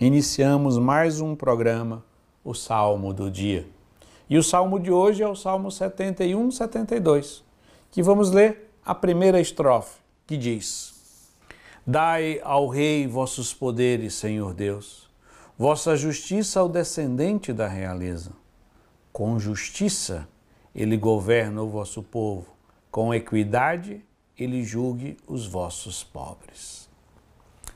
iniciamos mais um programa, o Salmo do Dia. E o salmo de hoje é o Salmo 71, 72, que vamos ler a primeira estrofe, que diz: Dai ao Rei vossos poderes, Senhor Deus, vossa justiça ao descendente da realeza. Com justiça ele governa o vosso povo, com equidade ele julgue os vossos pobres.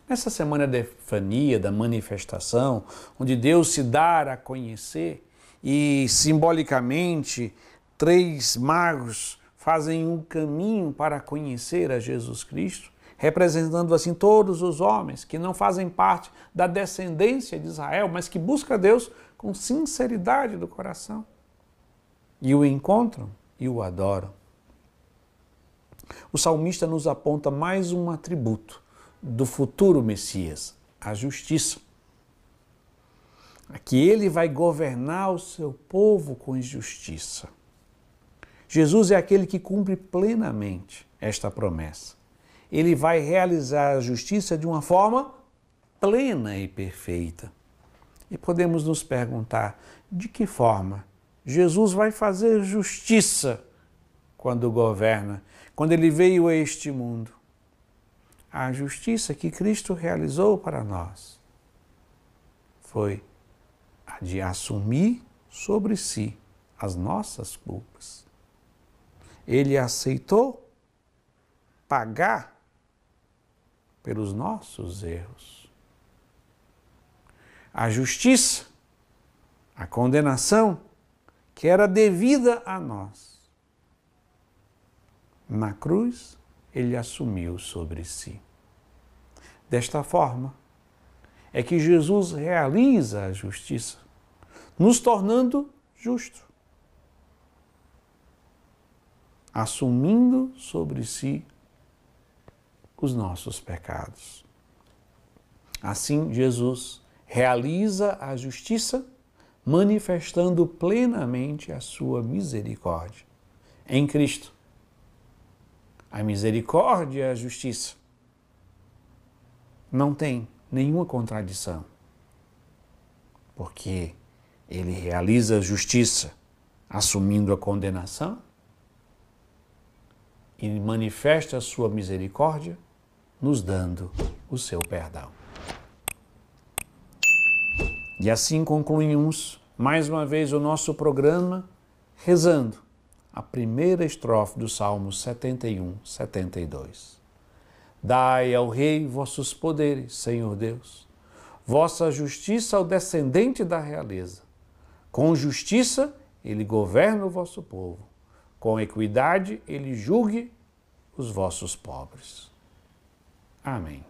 Nessa semana da Epifania, da manifestação, onde Deus se dá a conhecer e simbolicamente três magos fazem um caminho para conhecer a Jesus Cristo, representando assim todos os homens que não fazem parte da descendência de Israel, mas que buscam Deus com sinceridade do coração. E o encontram e o adoram. O salmista nos aponta mais um atributo do futuro Messias, a justiça. Que ele vai governar o seu povo com justiça. Jesus é aquele que cumpre plenamente esta promessa. Ele vai realizar a justiça de uma forma plena e perfeita. E podemos nos perguntar de que forma Jesus vai fazer justiça quando governa, quando ele veio a este mundo a justiça que Cristo realizou para nós foi a de assumir sobre si as nossas culpas. Ele aceitou pagar pelos nossos erros. A justiça, a condenação que era devida a nós. Na cruz, ele assumiu sobre si. Desta forma, é que Jesus realiza a justiça, nos tornando justos, assumindo sobre si os nossos pecados. Assim, Jesus realiza a justiça, manifestando plenamente a sua misericórdia em Cristo a misericórdia e a justiça. Não tem nenhuma contradição, porque ele realiza a justiça assumindo a condenação e manifesta a sua misericórdia nos dando o seu perdão. E assim concluímos mais uma vez o nosso programa rezando a primeira estrofe do Salmo 71, 72. Dai ao Rei vossos poderes, Senhor Deus, vossa justiça ao descendente da realeza. Com justiça ele governa o vosso povo, com equidade ele julgue os vossos pobres. Amém.